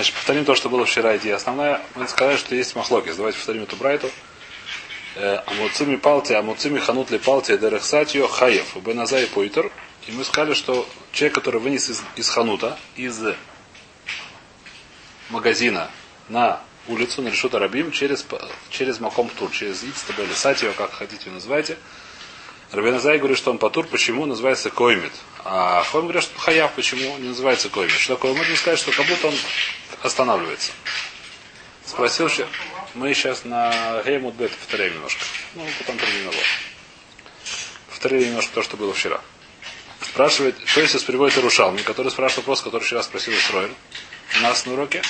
Значит, повторим то, что было вчера идея. Основная, мы сказали, что есть махлокис. Давайте повторим эту брайту. Э, амуцими палти, амуцими ханут ли палти, дерехсатио хаев, беназай пойтер. И мы сказали, что человек, который вынес из, из ханута, из магазина на улицу, на решута рабим, через, через маком тур, через ицтаб или сатио, как хотите вы называете. Рабиназай говорит, что он патур, почему называется коймит. А Хойм говорит, что хаяв, почему не называется коймит. Что такое? Можно сказать, что как будто он останавливается. Спросил, что мы сейчас на Геймут Бет повторяем немножко. Ну, потом перейдем Повторили немножко то, что было вчера. Спрашивает, что если приводит Ирушалми, который спрашивает вопрос, который вчера спросил Исроэль у нас на уроке.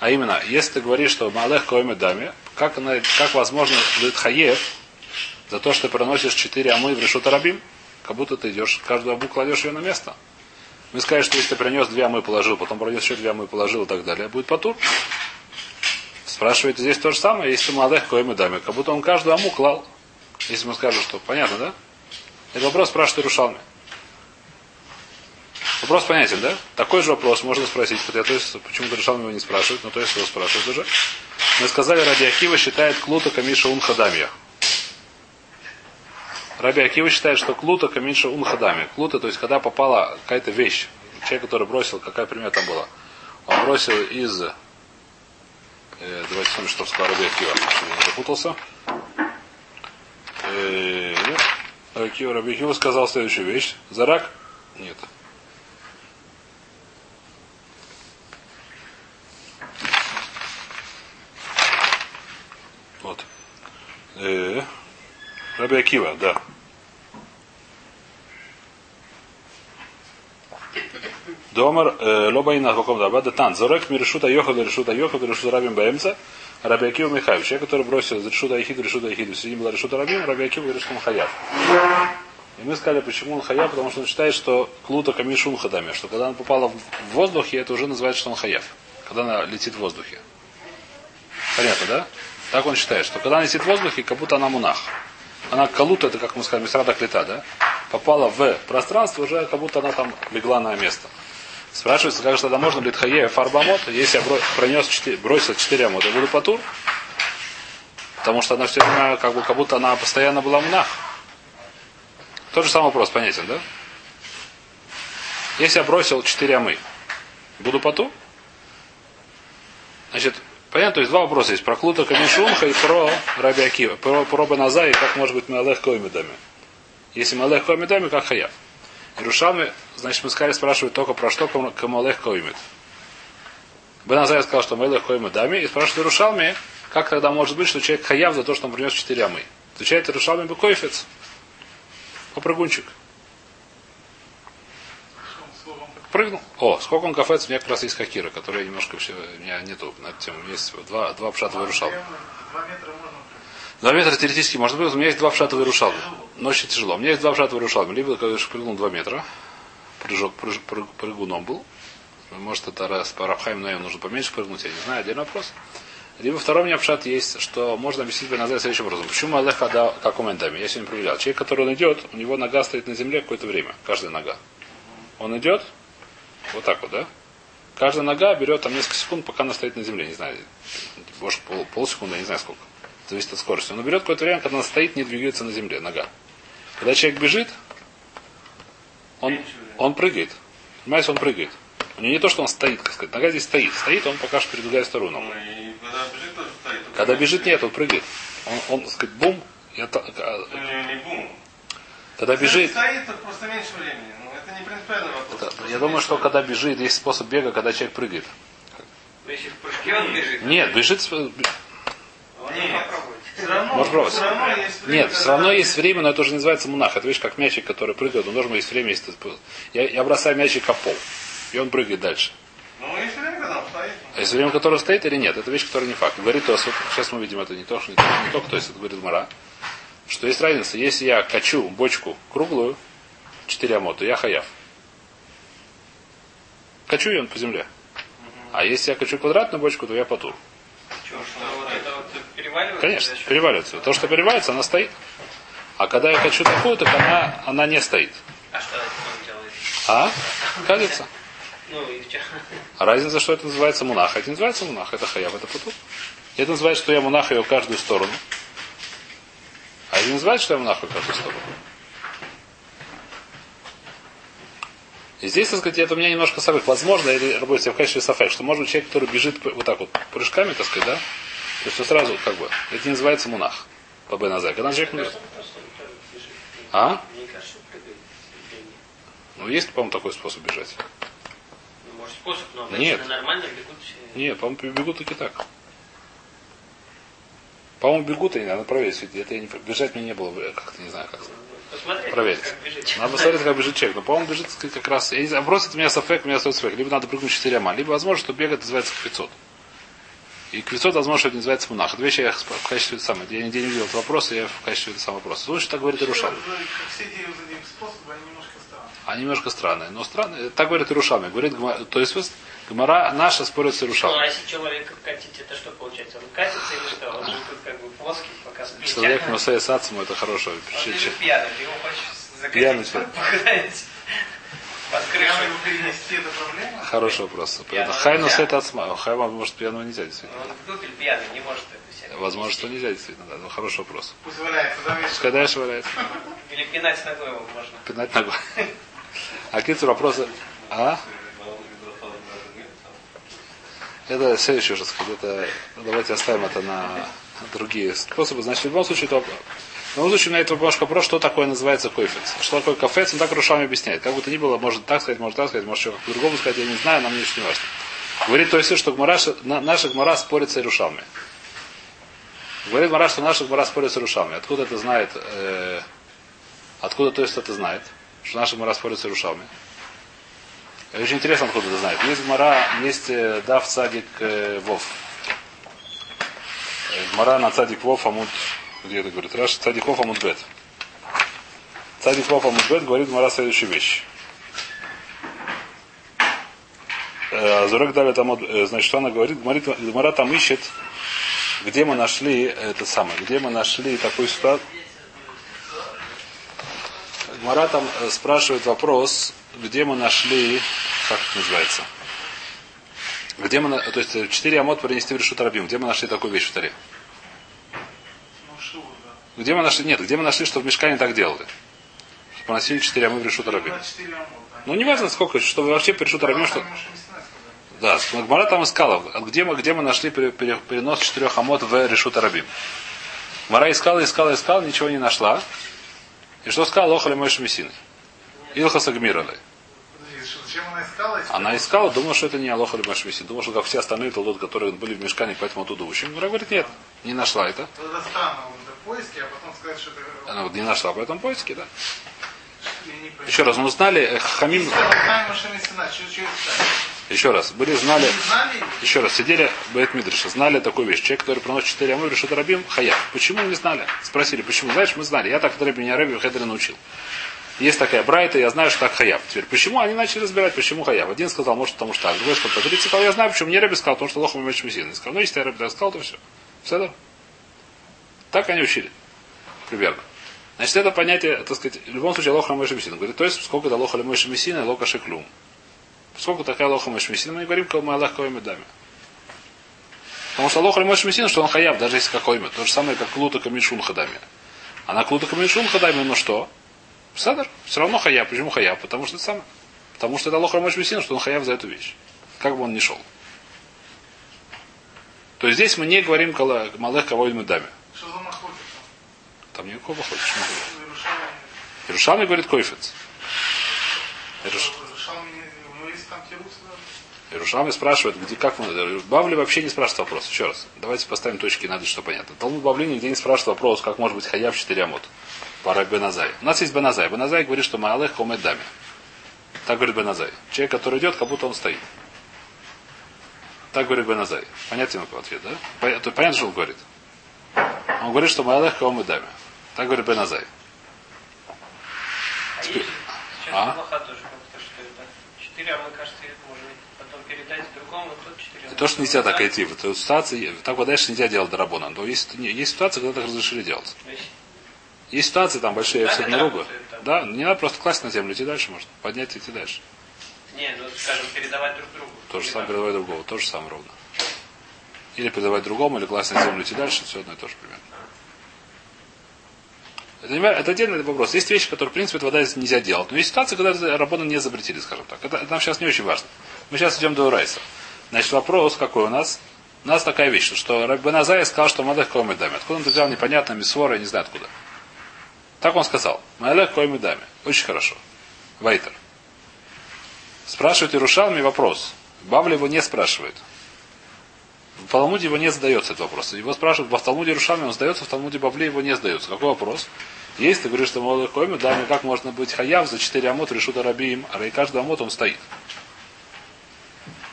А именно, если ты говоришь, что Малех Коэме Даме, как, она, как возможно Хаев за то, что ты проносишь четыре амы в решут арабим, как будто ты идешь, каждую аму кладешь ее на место. Мы сказали, что если ты принес две амы положил, потом принес еще две амы положил и так далее, будет потур. Спрашивает здесь то же самое, если молодых коем и даме, как будто он каждую аму клал. Если мы скажем, что понятно, да? Это вопрос спрашивает Ирушалми. Вопрос понятен, да? Такой же вопрос можно спросить, хотя то есть, почему Ирушалми его не спрашивает, но то есть его спрашивают уже. Мы сказали, Ради Акива считает Клута Камиша Унхадамья. Раби Акива считает, что клута каминша унхадами. Клута, то есть когда попала какая-то вещь, человек, который бросил, какая пример там была, он бросил из... Э, давайте смотрим, что сказал Раби Акива, чтобы не запутался. Э, Раби Акива, Раби Акива сказал следующую вещь. Зарак? Нет. Вот. Э, Раби Акива, да. Домар лобаина каком да бада тан. Зорек мирешута йохад решута йохад решута рабим баемца. Раби Акива Михаев. Человек, который бросил из решута Ахид решута Ахид. Сидим была решута рабим, Раби Акива говорит, что он. И мы сказали, почему он хаяв, потому что он считает, что клута камишун хадами, что когда она попала в воздухе, это уже называется, что он хаяв. Когда она летит в воздухе. Понятно, да? Так он считает, что когда она летит в воздухе, как будто она мунах она калута, это как мы скажем, мисрада клета, да? Попала в пространство, уже как будто она там легла на место. Спрашивается, как же тогда можно литхае фарбамот, если я пронес 4, бросил 4 амота, буду патур? Потому что она все время, как бы, как будто она постоянно была в нах. Тот же самый вопрос, понятен, да? Если я бросил 4 амы, буду патур? Значит, Понятно, то есть два вопроса есть. Про Клута Камишунха и про Раби Акива. Про, про Баназа и как может быть Малех Коймедами. Если Малех Коймедами, как Хаяв. Ирушалми, значит, мы сказали, спрашивают только про что Камалех Коймед. Баназай сказал, что Малех Коймедами. И спрашивают Ирушалми, как тогда может быть, что человек Хаяв за то, что он принес четыре амы. Отвечает Ирушалми Бекойфец. Попрыгунчик. прыгнул. О, сколько он кафец, у меня как раз есть хакира, который немножко все, у меня нету на эту тему. Есть два, два пшата вырушал. Два метра теоретически может быть. У меня есть два пшата вырушал. Но очень тяжело. У меня есть два пшата вырушал. Либо, когда я прыгнул два метра, прыжок, прыг, прыгуном был. Может, это раз по Рабхайм, но нужно поменьше прыгнуть, я не знаю, отдельный вопрос. Либо второй у меня пшат есть, что можно объяснить назад следующим образом. Почему Аллах когда как комментами? Я сегодня проверял. Человек, который он идет, у него нога стоит на земле какое-то время. Каждая нога. Он идет, вот так вот, да? Каждая нога берет там несколько секунд, пока она стоит на земле. Не знаю, может пол, полсекунды, не знаю сколько. Зависит от скорости. Он берет какое-то время, когда она стоит, не двигается на земле, нога. Когда человек бежит, он, он прыгает. Понимаете, он прыгает. У него не то, что он стоит, как сказать. Нога здесь стоит. Стоит, он пока что передвигает сторону. Ну, когда бежит, тоже стоит. Когда бежит, нет, он прыгает. Он, он сказать, бум. Я, а, ну, не бум. Когда бежит... Стоит, просто меньше времени это не принципиальный вопрос. Это, я думаю, что когда бежит, есть способ бега, когда человек прыгает. Если в прыжке он бежит? Нет, бежит... Все равно, Может все равно есть время, Нет, все равно есть время, но это уже называется мунах. Это видишь, как мячик, который прыгает, он должен есть время. Есть... Я, я бросаю мячик о пол, и он прыгает дальше. Ну, есть время, когда он стоит. А есть время, которое стоит или нет? Это вещь, которая не факт. Говорит Тосфот, сейчас мы видим это не то, что не, то, не то есть это говорит Мара, что есть разница. Если я качу бочку круглую, 4 амота, я хаяв. Качу я по земле. А если я качу квадратную бочку, то я потур. Конечно, переваливается. То, что переваливается, она стоит. А когда я хочу такую, так она, она не стоит. А что это А? Кадится. Ну, и разница, что это называется мунах. Это не называется мунах, это хаяв, это путу. Это называется, что я мунах ее каждую сторону. А это не называется, что я мунах ее в каждую сторону. И здесь, так сказать, это у меня немножко сафек. Возможно, или работает в качестве сафек, что может быть человек, который бежит вот так вот прыжками, так сказать, да? То есть, сразу, как бы, это не называется мунах по Беназай. Когда человек... А? Ну, есть, по-моему, такой способ бежать. Ну, может, способ, но Нет. нормально бегут все. Не, по-моему, бегут таки так. По-моему, бегут они, надо проверить. Это я не... Бежать мне не было, как-то не знаю, как. Посмотреть, Проверить. как. Надо посмотреть, как бежит человек. Но, по-моему, бежит, сказать, как раз... Я не знаю, бросит меня сафек, меня стоит сафек. Либо надо прыгнуть четырьмя, либо, возможно, что бегать называется квицот. И квицот, возможно, что это называется мунах. Это вещи я в качестве это самое. Я нигде не видел этот вопрос, я в качестве это самый вопрос. Лучше так говорит способы, они немножко странные. Но странные. Так говорит Ирушами. Говорит, то есть, Гмара наша спорит с Ну, Ирушами. а если человек катить, это что получается? Он катится или что? Он же тут как бы плоский, пока спит. Человек Мусей Сацму, это хорошо. Он же пьяный, его хочешь Пьяный закатить, человек. под перенести, это проблема? Хороший вопрос. Хайнус это отсма. Хайма, может, пьяного нельзя, действительно. Он в дупель пьяный, не может это себе. Возможно, что нельзя, действительно, да. Ну, хороший вопрос. Пусть валяется, да? Пускай дальше валяется. Или пинать ногой его можно. Пинать ногой. А какие вопросы? А? Это следующий уже сказать. Это, давайте оставим это на другие способы. Значит, в любом случае, то, в любом случае, у меня это немножко вопрос, что такое называется койфец. Что такое кафец, он так Рушами объясняет. Как бы то ни было, может так сказать, может так сказать, может что по-другому сказать, я не знаю, нам не важно. Говорит то есть, что Гмара, на- наша Гмара спорит с Ирушами. Говорит Гмара, что наша Гмара спорит с Ирушами. Откуда это знает? э, откуда то есть это знает? Что наша Гмара спорит с Ирушами. Очень интересно, откуда это знает. Есть Гмара, есть э, Дав Цадик э, Вов. Э, Гмара на Цадик Вов Амуд, где это говорит? Раш Цадик Вов Амуд Бет. Цадик Вов Амуд Бет говорит Гмара следующую вещь. Э, Зурек дали там, э, значит, что она говорит? Гмара там ищет, где мы нашли это самое, где мы нашли такую ситуацию. Гмара там э, спрашивает вопрос, где мы нашли, как это называется, где мы, то есть четыре амот принести в решут рабим, где мы нашли такую вещь в таре? Ну. Где мы нашли, нет, где мы нашли, что в мешкане так делали? Что поносили четыре амот в решут 4. Ну, не важно сколько, что вы вообще при решут что... Да, Гмара там искала, где мы, где мы нашли пере- пере- перенос четырех амот в решут рабим. Гмара искала, искала, искала, ничего не нашла. И что сказала Охали Мой Шмесины? Илхаса зачем она искала? Она искала, думала, что это не Алоха или Машвиси. Думала, что как все остальные толдот, которые были в мешкане, поэтому оттуда учим. Гмара говорит, нет, не нашла это. Поиски, а потом сказать, что это... Она вот не нашла, поэтому поиски, да. Я не понимаю. Еще раз, мы знали, э, Хамим, что что еще раз, были, знали, Не еще раз, сидели Бет Мидриша, знали такую вещь. Человек, который приносит 4 амы, решит рабим, хая. Почему не знали? Спросили, почему? Знаешь, мы знали. Я так Рэби меня Рэби Хедре научил. Есть такая брайта, я знаю, что так хаяв. Теперь, почему они начали разбирать, почему хаяв? Один сказал, может, потому что так. Другой сказал, по 30 сказал, я знаю, почему. Мне Рэби сказал, потому что лохом меч мизин. Сказал, ну, если я Рэби так сказал, то все. Все, да? Так они учили. Примерно. Значит, это понятие, так сказать, в любом случае, лоха мизин. Говорит, то есть, сколько это лоха и лока шеклюм. Сколько такая лоха мизин, мы не говорим, кого мы Аллах кого медами. Потому что лоха мизин, что он хаяв, даже если какой имя. То же самое, как клута камишун хадами. А на клута камишун хадами, ну что? Седер, все равно хаяв. Почему хаяв? Потому что это самое. Потому что это лоха мизин, что он хаяв за эту вещь. Как бы он ни шел. То есть здесь мы не говорим малых кого медами. За махлокер Там никакого хочешь. Иерушалми говорит койфец. Иерушалми спрашивает, где, как мы... Бавли вообще не спрашивает вопрос. Еще раз. Давайте поставим точки над, что понятно. Талмуд Бавли нигде не спрашивает вопрос, как может быть хаяв 4 амот. Пара Беназай. У нас есть Беназай. Беназай говорит, что Маалех комет дами. Так говорит Беназай. Человек, который идет, как будто он стоит. Так говорит Беназай. Понятен ответ, да? Понятно, что он говорит. Он говорит, что Маалех комет дами. Так говорит Беназай. А сейчас А? а. И то, что нельзя так идти. В этой ситуации, так вот дальше нельзя делать дарабона. Но есть, есть ситуации, когда так разрешили делать. Есть, ситуации там большие, все на руку. Да, не надо просто класть на землю, идти дальше можно. Поднять и идти дальше. Не, ну, скажем, передавать друг другу. То же самое передавать другого, то же самое ровно. Или передавать другому, или класть на землю идти дальше, все одно и то же примерно. Это, это отдельный вопрос. Есть вещи, которые, в принципе, вода нельзя делать. Но есть ситуации, когда работу не запретили, скажем так. Это, это нам сейчас не очень важно. Мы сейчас идем до Урайса. Значит, вопрос какой у нас? У нас такая вещь, что- что Раббен Азай сказал, что Малех Коймы Дами. Откуда он это взял, непонятно, Мисвора, не знаю откуда. Так он сказал. Малех Коймы Дами. Очень хорошо. Вайтер. Спрашивает Ирушалми вопрос. Бавли его не спрашивает. В Талмуде его не задается этот вопрос. Его спрашивают, в Талмуде Ирушалми он задается, в Талмуде Бавли его не задается. Какой вопрос? Есть, ты говоришь, что Малех Коймы Дами, как можно быть хаяв за 4 амот решут арабиим, а и каждый амот он стоит.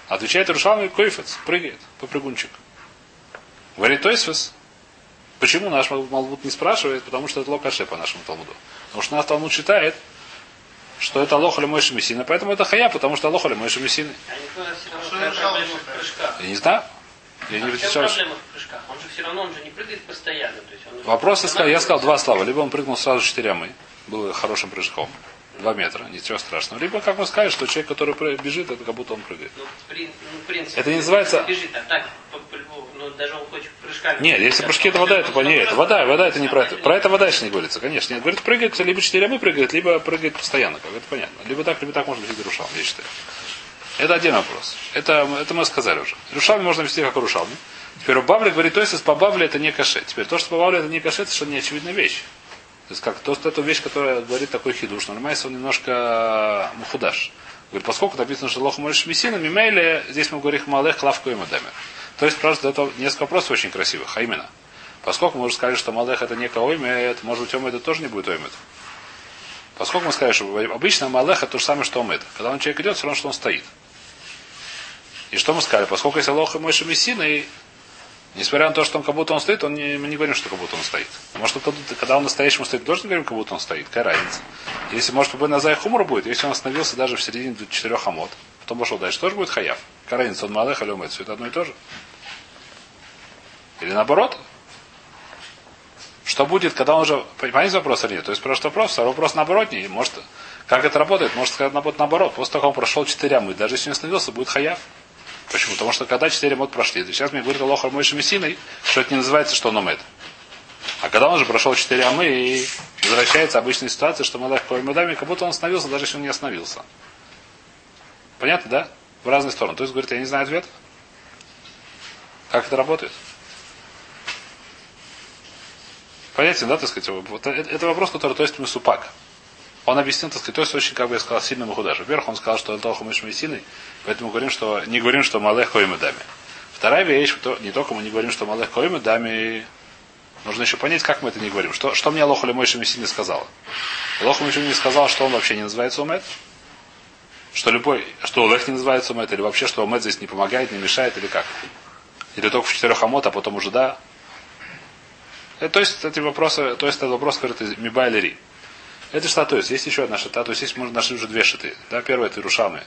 Отвечает Ирушалми Койфец, прыгает, попрыгунчик. Говорит Тойсфес, почему наш Малбут не спрашивает? Потому что это локаше по нашему Талмуду. Потому что наш Талмуд считает, что это лоха Мойши Мессина, поэтому это хая, потому что лоха Мойши Мессины. А. Я не знаю. Я не А в чем встречал. проблема в прыжках? Он же все равно, он же не прыгает постоянно. То есть он Вопрос я сказал, я сказал два слова. Либо он прыгнул сразу четыре амы, был хорошим прыжком, два метра, ничего страшного. Либо, как он скажет, что человек, который бежит, это как будто он прыгает. Ну, при- ну, в принципе, Это не называется- Бежит, а так, по- по- ну, даже он хочет прыжками. Нет, если прыжки это вода, это по ней. Это вода, вода это не про это. Про это вода еще не говорится, конечно. Нет, говорит, прыгает, либо четыре амы прыгает, либо прыгает постоянно, как это понятно. Либо так, либо так можно вести рушал, я считаю. Это один вопрос. Это, это мы сказали уже. Рушалми можно вести как рушалми. Теперь у Бавли говорит, то есть по Бавле это не каше. Теперь то, что по Бавле это не каше, это совершенно неочевидная вещь. То есть как то, что эту вещь, которая говорит такой хидуш, но нормально он немножко мухудаш. Говорит, поскольку написано, что лох можешь мессина, мимейле, здесь мы говорим малех лавку и мадамер. То есть просто это несколько вопросов очень красивых, а именно. Поскольку мы уже сказали, что малех это не оймет, может быть, омет это тоже не будет оймет. Поскольку мы сказали, что обычно малех это то же самое, что омет. Когда он человек идет, все равно, что он стоит. И что мы сказали? Поскольку если лох и мойши мессина, и Несмотря на то, что он как будто он стоит, он не, мы не говорим, что как будто он стоит. Может, когда он настоящему стоит, тоже не говорим, как будто он стоит. Какая разница? Если, может, бы на зай хумор будет, если он остановился даже в середине четырех амот, потом пошел дальше, тоже будет хаяв. Какая разница, он малых все это одно и то же. Или наоборот. Что будет, когда он уже... Понимаете вопрос или нет? То есть просто вопрос, второй вопрос наоборот. Не, может, как это работает? Может сказать наоборот, наоборот. После того, как он прошел четыре амы, даже если он остановился, будет хаяв. Почему? Потому что когда четыре мод прошли, то сейчас мне говорит Аллах Мойши Мессиной, что это не называется, что он умет. А когда он уже прошел четыре амы и возвращается обычная ситуация, что Малах Коймадами, как будто он остановился, даже если он не остановился. Понятно, да? В разные стороны. То есть, говорит, я не знаю ответ. Как это работает? Понятен, да, так сказать? Вот это, это вопрос, который, то есть, мы супак. Он объяснил, так сказать, то есть очень, как бы я сказал, сильным худаж. Во-первых, он сказал, что Алтоху Мишми сильный, поэтому говорим, что не говорим, что Малех Коим Дами. Вторая вещь, то, не только мы не говорим, что Малех Коим Дами, нужно еще понять, как мы это не говорим. Что, что мне Алоху Мойши Мессини сказала? Алоху Мойши не сказал, что он вообще не называется Умет? Что любой, что Олег не называется Умет, или вообще, что Умет здесь не помогает, не мешает, или как? Или только в четырех амот, а потом уже да? Это, то есть эти вопросы, то есть этот вопрос, из Миба или Ри. Это шта, то есть есть еще одна шита, то есть есть можно нашли уже две шиты. Да, первое это Ирушамы,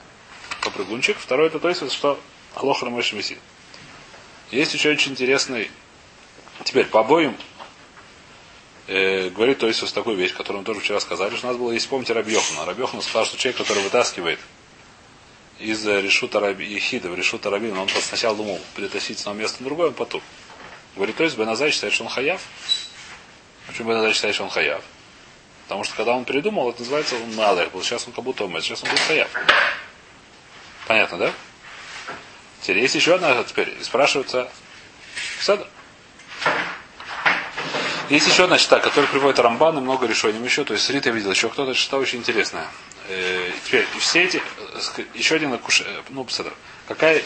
попрыгунчик, второе это то есть что Алоха Мойш Месси. Есть еще очень интересный. Теперь по обоим э, говорит то есть такую вещь, которую мы тоже вчера сказали, что у нас было, если помните, Рабьехана. Рабьехана сказал, что человек, который вытаскивает из э, решута Раби, Ехида в решута Рабина, он сначала думал перетащить с одного места на другое, он потом. Говорит, то есть Беназай считает, что он хаяв. Почему Беназай считает, что он хаяв? Потому что когда он придумал, это называется он малых. Сейчас он как будто умеет, сейчас он будет хаяв. Понятно, да? Теперь есть еще одна, теперь спрашивается. Сада. Есть еще одна чита, которая приводит Рамбан и много решений еще. То есть Рита видел еще кто-то чита очень интересная. Э, теперь все эти, э, еще один э, ну. Какая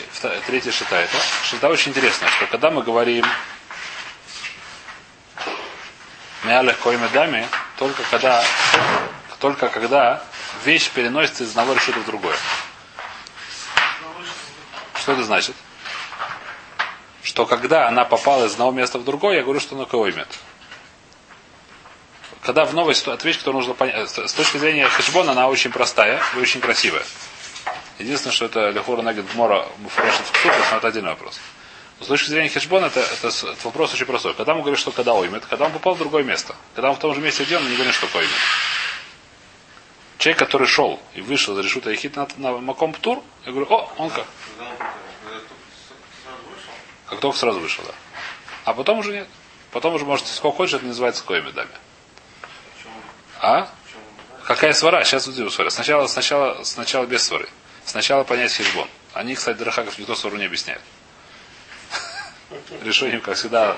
третья шита это? Шита очень интересная, что когда мы говорим Мялех Коймедами, только когда, только когда вещь переносится из одного решета в другое. Что это значит? Что когда она попала из одного места в другое, я говорю, что она коймет. Когда в новой ситуации, вещь, которую нужно понять, с точки зрения хешбона, она очень простая и очень красивая. Единственное, что это Лехура Нагид Гмора Муфрешит в Псухах, но это отдельный вопрос. С точки зрения хешбона, это, это, это вопрос очень простой. Когда мы говорим, что когда оймет, когда он попал в другое место. Когда он в том же месте, где мы не говорим, что коймет. Человек, который шел и вышел из решута Ехид на, на Маком Птур, я говорю, о, он как? Как только сразу вышел, да. А потом уже нет. Потом уже, может, сколько хочешь, это называется коими дами. А? Какая свара? Сейчас увидим свара. Сначала, сначала, сначала без свары. Сначала понять хижбон. Они, кстати, Драхаков никто свару не объясняет. Решением, как всегда.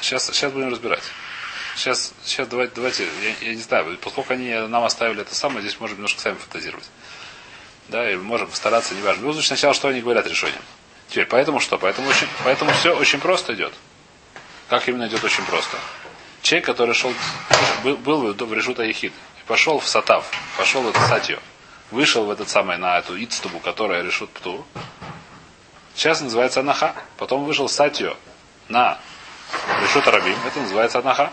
Сейчас, сейчас будем разбирать. Сейчас, сейчас давайте, давайте я, я не знаю, поскольку они нам оставили это самое, здесь можем немножко сами фантазировать. Да, и можем стараться, не важно. Ну, сначала, что они говорят решением. Теперь, поэтому что? Поэтому, очень, поэтому все очень просто идет. Как именно идет очень просто. Человек, который шел, был, был в Решута Ехид, и пошел в Сатав, пошел в это Сатью, вышел в этот самый, на эту Ицтубу, которая решут Птур, сейчас называется Анаха. Потом вышел Сатью на Решут Рабим, это называется Анаха.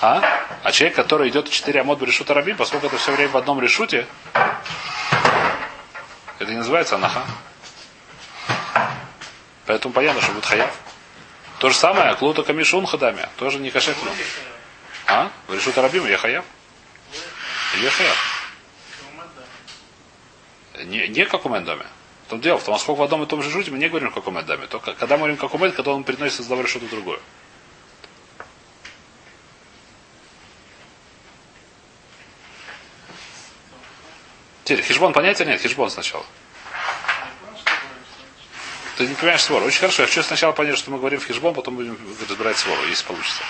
А? А человек, который идет 4 амод в решута рабим, поскольку это все время в одном решуте, это не называется анаха. Поэтому понятно, что будет хаяв. То же самое, клута камишун хадами. Тоже не кашет. А? В решута рабим я хаяв. Я хаяв. Не, не как у доме. Том дело, в том, сколько в одном и том же жуте, мы не говорим как у доме. Только когда мы говорим как у когда он приносит из одного что-то другое. Теперь, хижбон понятия нет, хижбон сначала. Ты не понимаешь свору. Очень хорошо. Я хочу сначала понять, что мы говорим в хижбон, потом будем разбирать свору, если получится.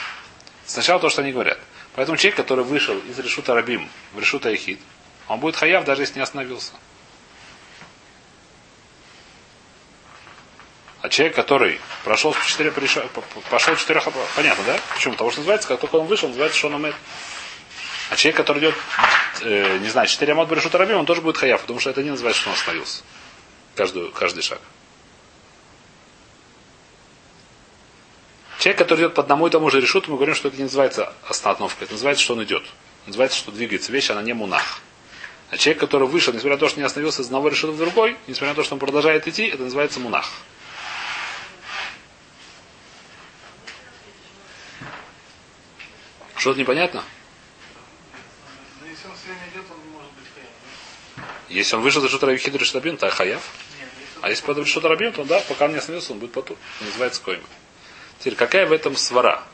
Сначала то, что они говорят. Поэтому человек, который вышел из решута Рабим в решута Эхид, он будет хаяв, даже если не остановился. А человек, который прошел четыре, пошел четыре, понятно, да? Почему? Потому что называется, как только он вышел, называется Шономет. А человек, который идет, э, не знаю, 4 амот Берешут Рабим, он тоже будет хаяв, потому что это не называется, что он остановился. Каждую, каждый шаг. Человек, который идет по одному и тому же решуту, мы говорим, что это не называется остановка, это называется, что он идет. Называется, что двигается вещь, она не мунах. А человек, который вышел, несмотря на то, что не остановился из одного решута в другой, несмотря на то, что он продолжает идти, это называется мунах. Что-то непонятно? Если он вышел за что-то Рабихид Решатабин, то Хаяв. А если потом что-то Рабим, то да, пока он не остановился, он будет потур. Называется койма. Теперь, какая в этом свара?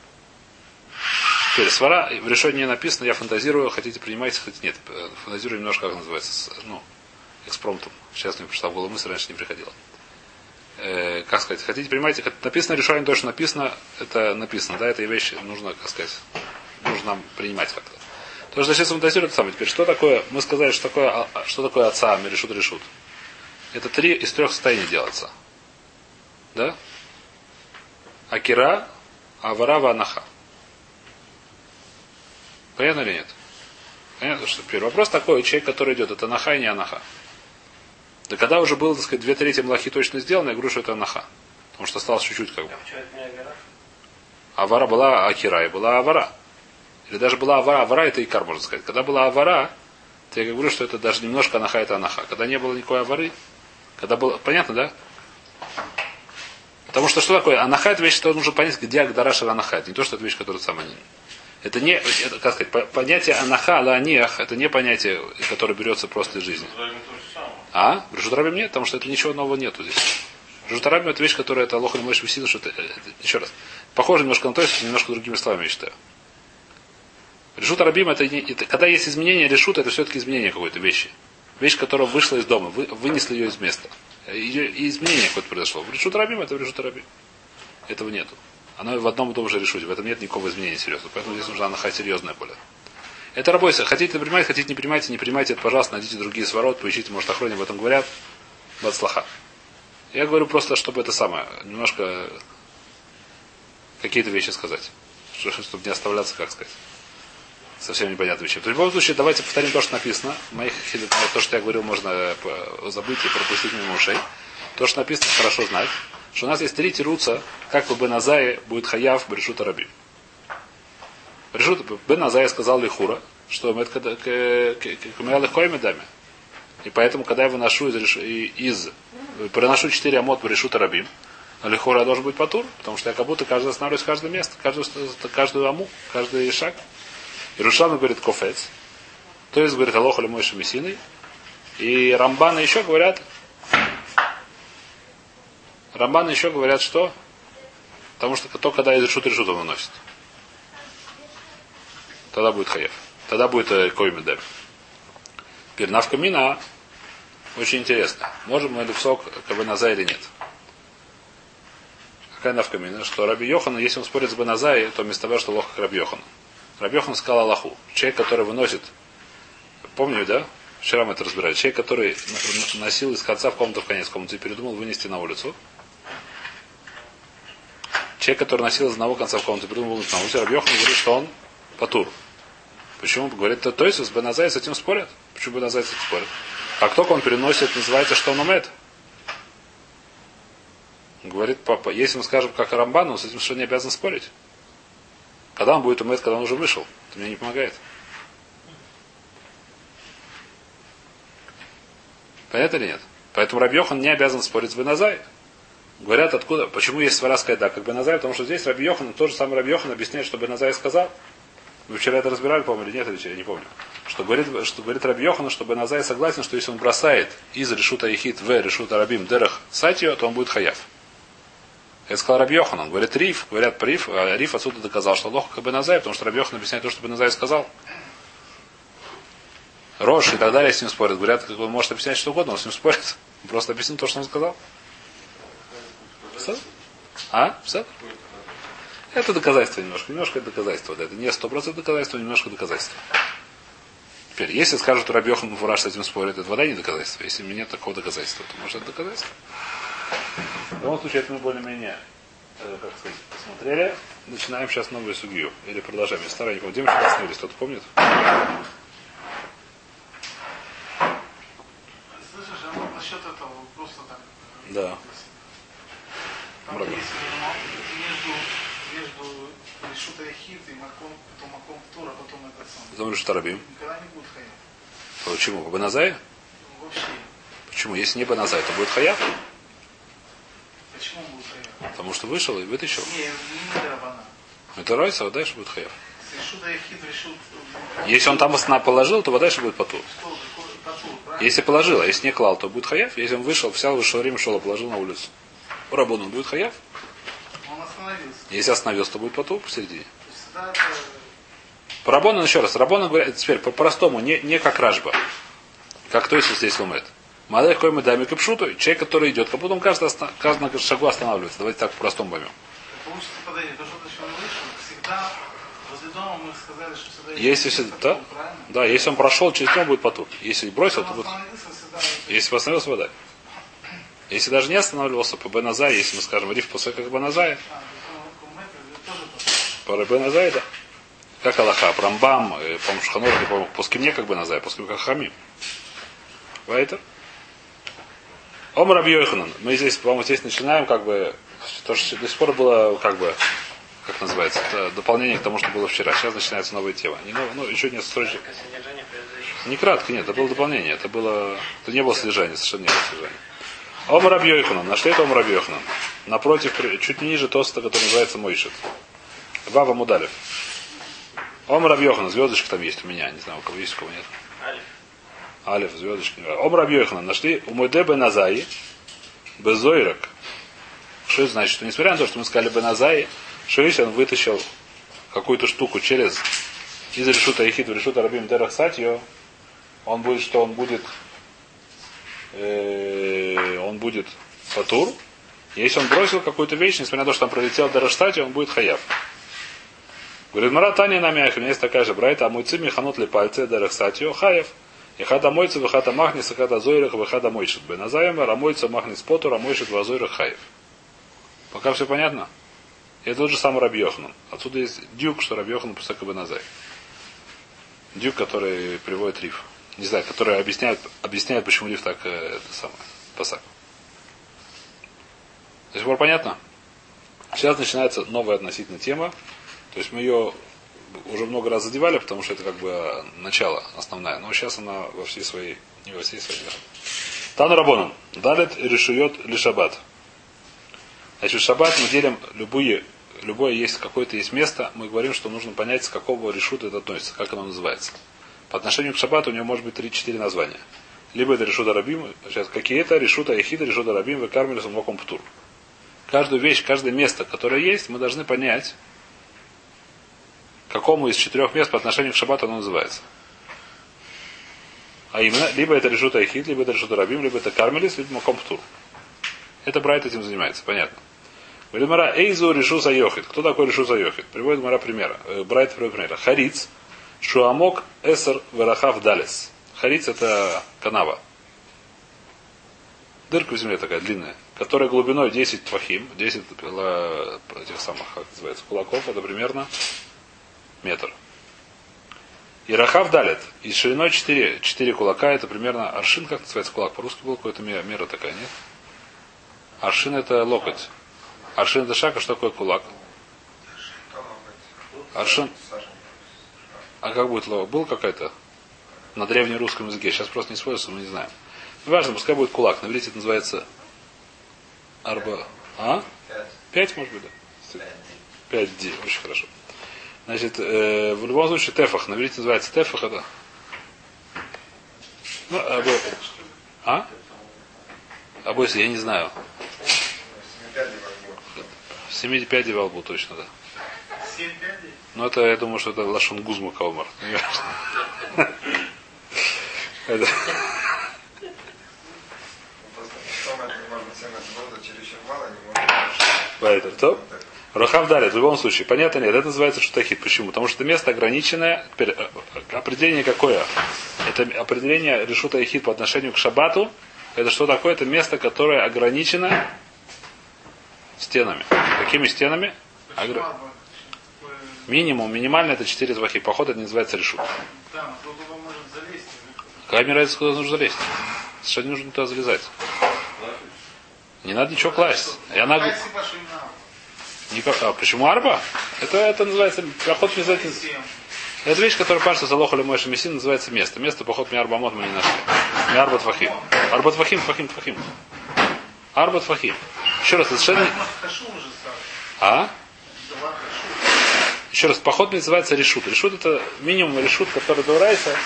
Теперь, свара в решении написано, я фантазирую, хотите принимайте, хотите нет. Фантазирую немножко, как называется, ну, экспромтом. Сейчас мне пришла в голову мысль, раньше не приходила. Э, как сказать, хотите принимайте, написано решение, то, что написано, это написано, да, эта вещь нужно, как сказать, нужно нам принимать как-то. То, что сейчас фантазирует самое. Теперь, что такое, мы сказали, что такое, а, а, что такое отца, решут решут. Это три из трех состояний делается. Да? Акира, Авара, Ванаха. Понятно или нет? Понятно, что первый вопрос такой, человек, который идет, это Анаха и не Анаха. Да когда уже было, так сказать, две трети млахи точно сделано, я говорю, что это Анаха. Потому что осталось чуть-чуть как бы. Авара была Акира и была Авара. Или даже была авара, авара это икар, можно сказать. Когда была авара, то я говорю, что это даже немножко анаха это анаха. Когда не было никакой авары, когда было. Понятно, да? Потому что что такое? Анаха это вещь, что нужно понять, где Агдараша анаха. Это не то, что это вещь, которая самая не. Это не, это, как сказать, понятие анаха, ланиах, это не понятие, которое берется просто из жизни. А? Рашутарабим нет, потому что это ничего нового нету здесь. Рашутарабим это вещь, которая это лоха не можешь что это, это, еще раз. Похоже немножко на то, что немножко другими словами я считаю. Решут Рабим это, это когда есть изменение решут, это все-таки изменение какой-то вещи. Вещь, которая вышла из дома, вы, вынесли ее из места. Ее, и изменение какое-то произошло. Решут Рабим это решут Рабим. Этого нету. Оно в одном и том же решуте. В этом нет никакого изменения серьезного. Поэтому здесь нужна анаха серьезная более. Это работа. Хотите принимать, хотите не принимайте, не принимайте, это, пожалуйста, найдите другие сворот, поищите, может, охроне об этом говорят. Бацлаха. Я говорю просто, чтобы это самое, немножко какие-то вещи сказать. Чтобы не оставляться, как сказать совсем непонятная вещь. В любом случае, давайте повторим то, что написано. Моих, то, что я говорил, можно э, забыть и пропустить мимо ушей. То, что написано, хорошо знать. Что у нас есть три тируца, как бы Бен Азай будет хаяв Брешута Раби. Брешут Бен Азай сказал Лихура, что мы это даме. И поэтому, когда я выношу из, из приношу четыре амот Брешута Рабим, Лихура должен быть патур, потому что я как будто каждый останавливаюсь каждое место, каждую, каждую аму, каждый шаг. Иерушалми говорит кофец. То есть говорит Алоха или Мойша Мессиной. И Рамбаны еще говорят, Рамбаны еще говорят, что? Потому что то, когда из решут решут он выносит. Тогда будет хаев. Тогда будет э, коймедем. Теперь навкамина очень интересно. Можем мы ли в сок кабаназа или нет? Какая навкамина? Что Раби Йохан, если он спорит с Баназай, то вместо того, что лоха к Раби Йохану. Раби Йохан сказал Аллаху. Человек, который выносит, помню, да? Вчера мы это разбирали. Человек, который носил из конца в комнату в конец комнаты и передумал вынести на улицу. Человек, который носил из одного конца в комнату и передумал вынести на улицу. Раби Йохан говорит, что он патур. Почему? Говорит, то, есть с Беназай с этим спорят. Почему Беназай с этим спорят? Как только он переносит, называется, что он умеет. Говорит папа, если мы скажем, как Рамбан, с этим что не обязан спорить. Когда он будет умеет, когда он уже вышел. Это мне не помогает. Понятно или нет? Поэтому Рабьехан не обязан спорить с Беназай. Говорят, откуда, почему есть свара да, как Беназай, потому что здесь Рабьехан, тот же самый Рабьехан объясняет, что Беназай сказал. Вы вчера это разбирали, по-моему, или нет, или я не помню. Что говорит, что говорит Раби Йохана, что Беназай согласен, что если он бросает из решута Ехит в решута Рабим Дерах Сатио, то он будет хаяв. Это сказал. Он говорит Риф, говорят Риф, а Риф отсюда доказал, что Лох как Беназай, потому что Раби Йохан объясняет то, что Беназай сказал. Рош и так далее с ним спорят. Говорят, как он может объяснять что угодно, он с ним спорит. Просто объяснил то, что он сказал. А? Все? Это доказательство немножко. Немножко это доказательство. Это не сто процентов доказательство, немножко доказательство. Теперь, если скажут, Рабьехан Фураж с этим спорит, это вода не доказательство. Если нет такого доказательства, то может это доказательство. В любом случае, это мы более-менее, э, как сказать, посмотрели. Начинаем сейчас новую судью. Или продолжаем. Я старая не помню. Где мы остановились? Кто-то помнит? Слышишь, а насчет этого просто так. э, Да. Там есть между, между Решута Яхид и Маком, потом Маком Тура, потом этот сам. Что Рабим. Никогда не будет хаят. Почему? По Беназай? Вообще. Почему? Если не Беназай, то будет Хаяв. Почему он будет хаят? Потому что вышел и вытащил. Не, не Дарабана. Это Ройса, а дальше будет Хаяв. Если он там положил, то дальше будет правильно? Если положил, а если не клал, то будет Хаяв. Если он вышел, взял, вышел время, шел, положил на улицу. Рабон он будет Хаяв. Он остановился. Если остановился, то будет Патур посередине. По Рабону еще раз. Рабону говорят, теперь по-простому, не, не как Ражба. Как то есть здесь ломает. Мадай какой мы даме капшуту, человек, который идет, как будто он каждый, каждый шагу останавливается. Давайте так по-простому поймем. Всегда всегда... Если, Патур, да, да, если он прошел, через него будет потур. Если бросил, то будет. всегда... Если остановился, вода. Если даже не останавливался по Беназай, если мы скажем риф после как Беназая, А, по Беназай, да. Как Аллаха, Прамбам, э, по Шханор, по Пускимне как Беназай, после как Хамим. Вайтер. Ом Раби Йоханан. Мы здесь, по-моему, здесь начинаем как бы, то, что до сих пор было как бы, как называется, это дополнение к тому, что было вчера. Сейчас начинается новая тема. Не, нов- ну, еще нет строчек. Не кратко, нет, это было дополнение. Это было. Это не было содержание, совершенно не было содержания. Ом Раби Йоханан. Нашли это Ом Раби Йоханан. Напротив, чуть ниже тоста, который называется Мойшит. Вава Мудалев. Ом Раби Йоханан. Звездочка там есть у меня. Не знаю, у кого есть, у кого нет. Алиф. Звездочка. Ом Раби Йоханан. Нашли у Мойде Беназаи. Безойрак. Что это значит? Что несмотря на то, что мы сказали Беназаи, если он вытащил какую-то штуку через из решута Ехид в решута Рабим Дерах Сатьо, он будет, что он будет э, он будет фатур. Если он бросил какую-то вещь, несмотря на то, что там пролетел Дерах Сатьо, он будет хаяв. Говорит, Мара Таня на мяхе, у меня есть такая же брайта, а мой цими ханот ли пальцы Дерах Сатьо, хаев. И хада мойца, выхада махнис, и хада зойрах, выхада мойшит. Беназаема, рамойца, махнис поту, рамойшит, вазойрах, хаев. Пока все понятно? И это тот же самый Рабьехнан. Отсюда есть дюк, что Рабьехнан Пусака Беназай. Дюк, который приводит риф. Не знаю, который объясняет, объясняет почему риф так э, это самое. Пасак. До сих пор понятно? Сейчас начинается новая относительно тема. То есть мы ее уже много раз задевали, потому что это как бы начало основная. Но сейчас она во всей своей, не во всей своей. Тану Рабоном. Далит решует ли шаббат. Значит, в шаббат мы делим любые любое есть какое-то есть место, мы говорим, что нужно понять, с какого решута это относится, как оно называется. По отношению к шаббату у него может быть 3-4 названия. Либо это решута рабим, сейчас какие это, решута ехида, решута рабим, вы кармили самоком птур. Каждую вещь, каждое место, которое есть, мы должны понять, какому из четырех мест по отношению к шаббату оно называется. А именно, либо это решута ехид, либо это решута рабим, либо это кармелис, либо маком птур. Это Брайт этим занимается, понятно. Говорит Мара, Эйзу решу за йохит. Кто такой решу за йохит? Приводит Мара примера. Э, Брайт приводит примера. Хариц, Шуамок, Эсер, Верахав, Далес. Хариц это канава. Дырка в земле такая длинная, которая глубиной 10 твахим, 10 этих самых, как называется, кулаков, это примерно метр. И Рахав далит. И шириной 4, 4 кулака, это примерно аршин, как называется кулак. По-русски был какой-то мера, такая, нет? Аршин это локоть. Аршин это шаг, а что такое кулак? Аршин. А как будет лова? Был какая-то? На древнерусском языке. Сейчас просто не используется, мы не знаем. Важно, пускай будет кулак. На это называется арба. А? Пять, может быть, да? Пять ди. Очень хорошо. Значит, э, в любом случае тефах. На иврите называется тефах это. Ну, обо... А? Обойся, я не знаю. Семи пядей во лбу, точно, да. Семь пядей? Ну, это, я думаю, что это Лашон Гузма Каумар. Это... Поэтому, то? Рахав далит, в любом случае. Понятно нет, это называется шутахит. Почему? Потому что это место ограниченное. Теперь, э, определение какое? Это определение решута ихит по отношению к шабату. Это что такое? Это место, которое ограничено стенами. Какими стенами? Огр... Минимум, минимально это 4 звахи. Поход это не называется решут. Залезть. Какая разница, куда нужно залезть? Совершенно не нужно туда залезать. Не надо ничего класть. И она... Какая сиба, что именно Никак... А почему арба? Это, это называется называется. семь? Это вещь, которая пашется за лохали мой мессин, называется место. Место поход Миарбамот мы не нашли. Миарбат Фахим. Арбат Фахим, Фахим, Фахим. Арбат Фахим. Еще раз, это совершенно... А? Еще раз, поход называется решут. Решут это минимум решут, который дурайся,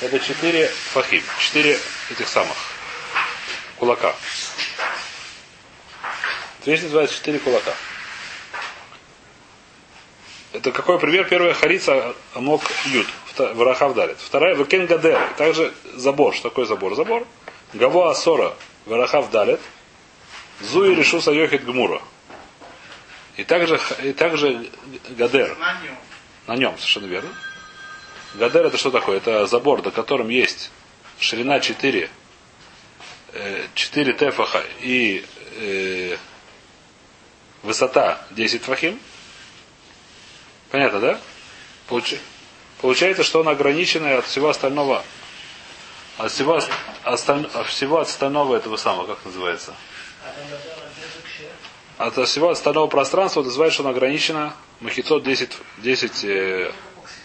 это четыре фахим. Четыре этих самых кулака. Эта Вещь называется четыре кулака. Это какой пример? Первая харица амок ют. Варахав дарит. Вторая векен гадер. Также забор. Что такое забор? Забор. Гаво асора. Варахав далит. Зуи решу сайохит гмура. И также, и также гадер. На нем. На нем, совершенно верно. Гадер это что такое? Это забор, на котором есть ширина 4, 4 тефаха и э, высота 10 фахим. Понятно, да? Получ- Получается, что он ограниченный от всего остального. От всего, ост- осталь- от всего остального этого самого, как называется? От всего остального пространства называется, что он ограничено махицот 10, 10 э,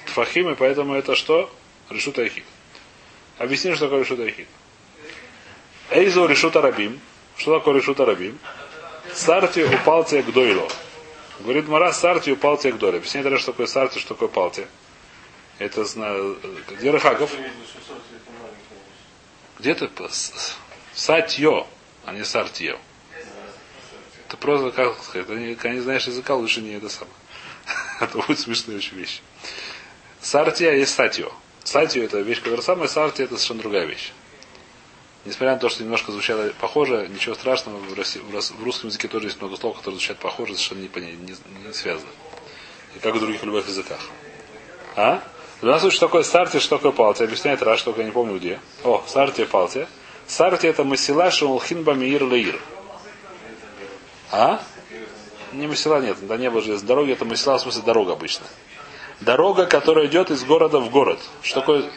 тфахим, и поэтому это что? Решута Ахид. Объясни, что такое решута Ахид. Эйзу решута рабим. Что такое решута рабим? Сарти упал тебе к дойло. Говорит Мара, сарти упал тебе к дойло. Объясни, это что такое сарти, что такое палти. Это знаю. Где Рахаков? Где ты? Сатьё, а не сартьё. Это просто, как сказать, когда не знаешь языка, лучше не это самое. Это будет смешная очень вещь. Сартия есть сатио. Сатио это вещь, которая самая, сартия это совершенно другая вещь. Несмотря на то, что немножко звучало похоже, ничего страшного, в, России- в рус- в русском языке тоже есть много слов, которые звучат похоже, совершенно не, не, не связаны. И как в других любых языках. А? В любом случае, что такое сарти, что такое палти? Объясняет Раш, только я не помню где. О, сарти и палти. Сарти это масила шумулхин бамир леир. А? Не масила нет, да не было железной дороги, это масила в смысле дорога обычная. Дорога, которая идет из города в город. Что такое?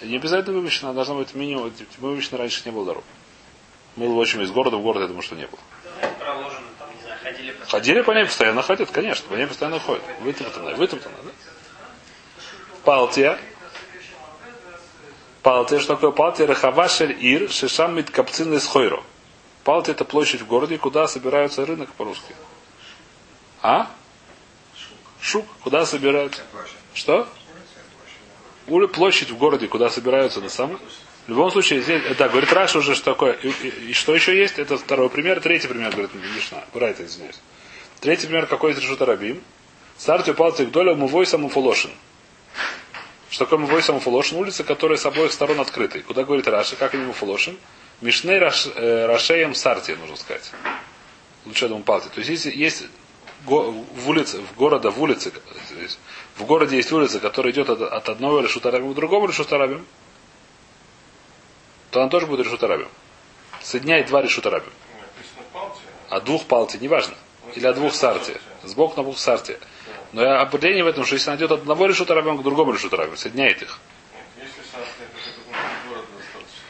Не обязательно вымещена, должна быть минимум. Вымещена раньше не было дорог. Мы, в общем, из города в город, я думаю, что не было. Знаю, ходили по Ходили по ней постоянно ходят, конечно, по ней постоянно ходят. Вытоптанная, вытоптанная, да? Палтия. Палтия, что такое Палтия? Рахавашель Ир, Шишам Миткапцин из Хойро. Палтия это площадь в городе, куда собираются рынок по-русски. А? Шук. Куда собираются? Что? Площадь в городе, куда собираются на самом. В любом случае, здесь, да, говорит Раш уже, что такое. И, и- и что еще есть? Это второй пример. Третий пример, говорит Мишна. Брайта, извиняюсь. Третий пример, какой из Решута Рабим? Стартию палцы к долю мувой самофулошин. Что такое мувой самофулошин? Улица, которая с обоих сторон открыты. Куда говорит Раши? Как они муфулошин? Мишней Раш, э, Рашеем Сарти, нужно сказать. Лучше я думаю палцы. То есть, если есть го- в улице, в города, в улице, есть, в городе есть улица, которая идет от, от одного решутарабим к другому решутарабим, то она тоже будет решутарабим. Соединяет два решутарабим. Написано палцы. От двух палти, неважно. Или от двух сарти. Сбоку на двух сарти. Но я определение в этом, что если она идет от одного решутарабим к другому решутарабим, соединяет их.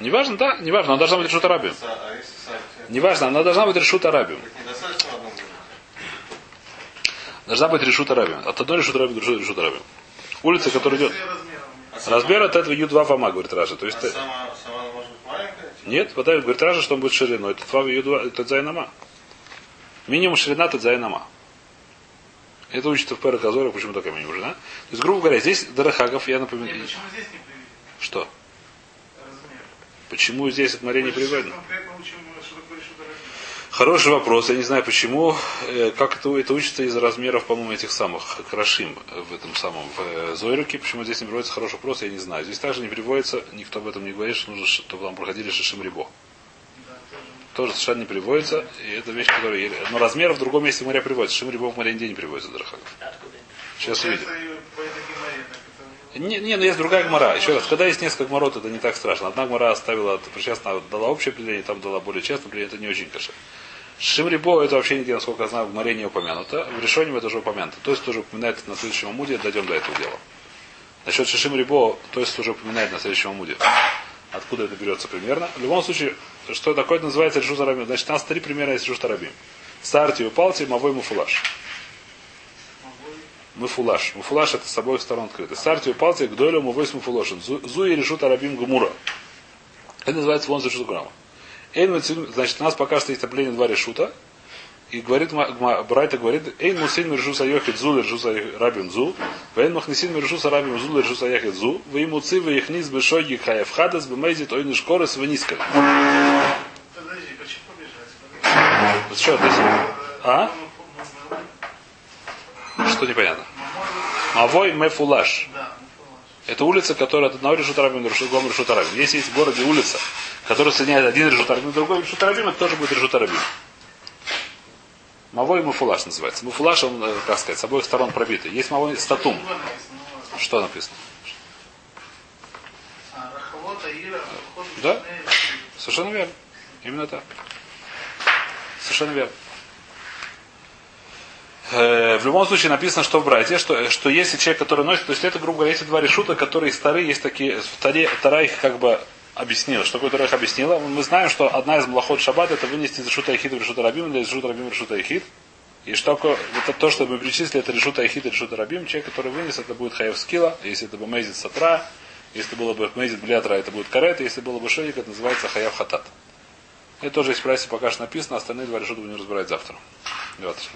Неважно, да, неважно, она должна быть решутарабим. Са- А? Неважно, она должна быть решутарабим. Так недостаточно в одном городе. Должна быть решутарабим. От одной решутарабим к другой решутарабим. Улица, которая идет. Размер от этого Ю2 фома, говорит Раша. То есть, А э, сама, сама может быть маленькая? типа? нет, подает, говорит Раша, что он будет шириной. Это фава Ю2, это Зайнама. Минимум ширина это Зайнама. Это учится в Пера Казора, почему такая минимум ширина. То есть, грубо говоря, здесь Дарахагов, я Нет, напоминаю. почему здесь не привели Что? размер? Почему здесь от моря не приведено? Конкретно учим, что такое решута Рабим. Хороший вопрос. Я не знаю почему. Э, Как это, это учится из размеров, по-моему, этих самых крашим в этом самом в э, Зойруке. Почему здесь не приводится хороший вопрос, я не знаю. Здесь также не приводится, никто об этом не говорит, что нужно, чтобы там проходили шишим рибо. Тоже. Совершенно не приводится. И это вещь, которая... Но размер в другом месте моря приводится. Шишим рибо в море нигде не приводится, это? Сейчас увидим. Не, не, ну есть другая гмора. Еще раз, когда есть несколько гморот, это не так страшно. Одна гмора оставила, она дала общее определение, там дала более честное определение, это не очень каше. Шимрибо это вообще нигде, насколько я знаю, в море не упомянуто. В решении это уже упомянуто. То есть тоже упоминает на следующем амуде, дойдем до этого дела. Насчет Шишим Рибо, то есть уже упоминает на следующем амуде. Откуда это берется примерно. В любом случае, что такое называется Решута Рабим? Значит, у нас три примера есть Решута Рабим. Старти, Упалти, Мавой, Муфулаш. Муфулаш. Муфулаш это с обоих сторон открыто. Старти, Упалти, Гдолю, Мавой, Муфулошин. Зуи Решута Рабим Гмура. Это называется вон за Грамма. Эйн Муцин- значит, у нас пока что есть определение два решута. И говорит, Брайта говорит, Эйн мусин миржуса йохит зу лиржуса рабим зу, вейн махнисин миржуса рабим зу лиржуса яхит зу, вы ему цивы их низ бешоги хаев хадас бемейзит ойны шкорес венискаль. Подожди, почему побежать? Вот что это? А? Что непонятно? Мавой мефулаш. Да. Это улица, которая от одного решута рабим до другого решута рабим. Если есть в городе улица, которая соединяет один решута рабим, другой решута рабим, это тоже будет решута рабим. Мавой муфулаш называется. Муфулаш, он, э, как сказать, с обоих сторон пробитый. Есть мавой статум. Что написано? А, Рахавот, Да. Совершенно верно. Именно так. Совершенно верно. Э, В любом случае написано, что в братье, что, что если человек, который носит, то есть это, грубо говоря, эти два решута, которые старые, есть такие, в Таре, Тара их как бы объяснила. Что такое их объяснила? Мы знаем, что одна из млахот шаббат это вынести из решута Ахид в решута Рабим или из решута Рабим в решута Ахид. И что это то, что мы перечислили, это решута Ахид и решута Рабим. Человек, который вынес, это будет хаев скилла. Если это бы мейзит сатра, если было бы мейзит блятра, это будет карет. Если было бы шейк, это называется хаяв хатат. Это тоже есть в прайсе пока что написано, остальные два решута будем разбирать завтра. Завтра.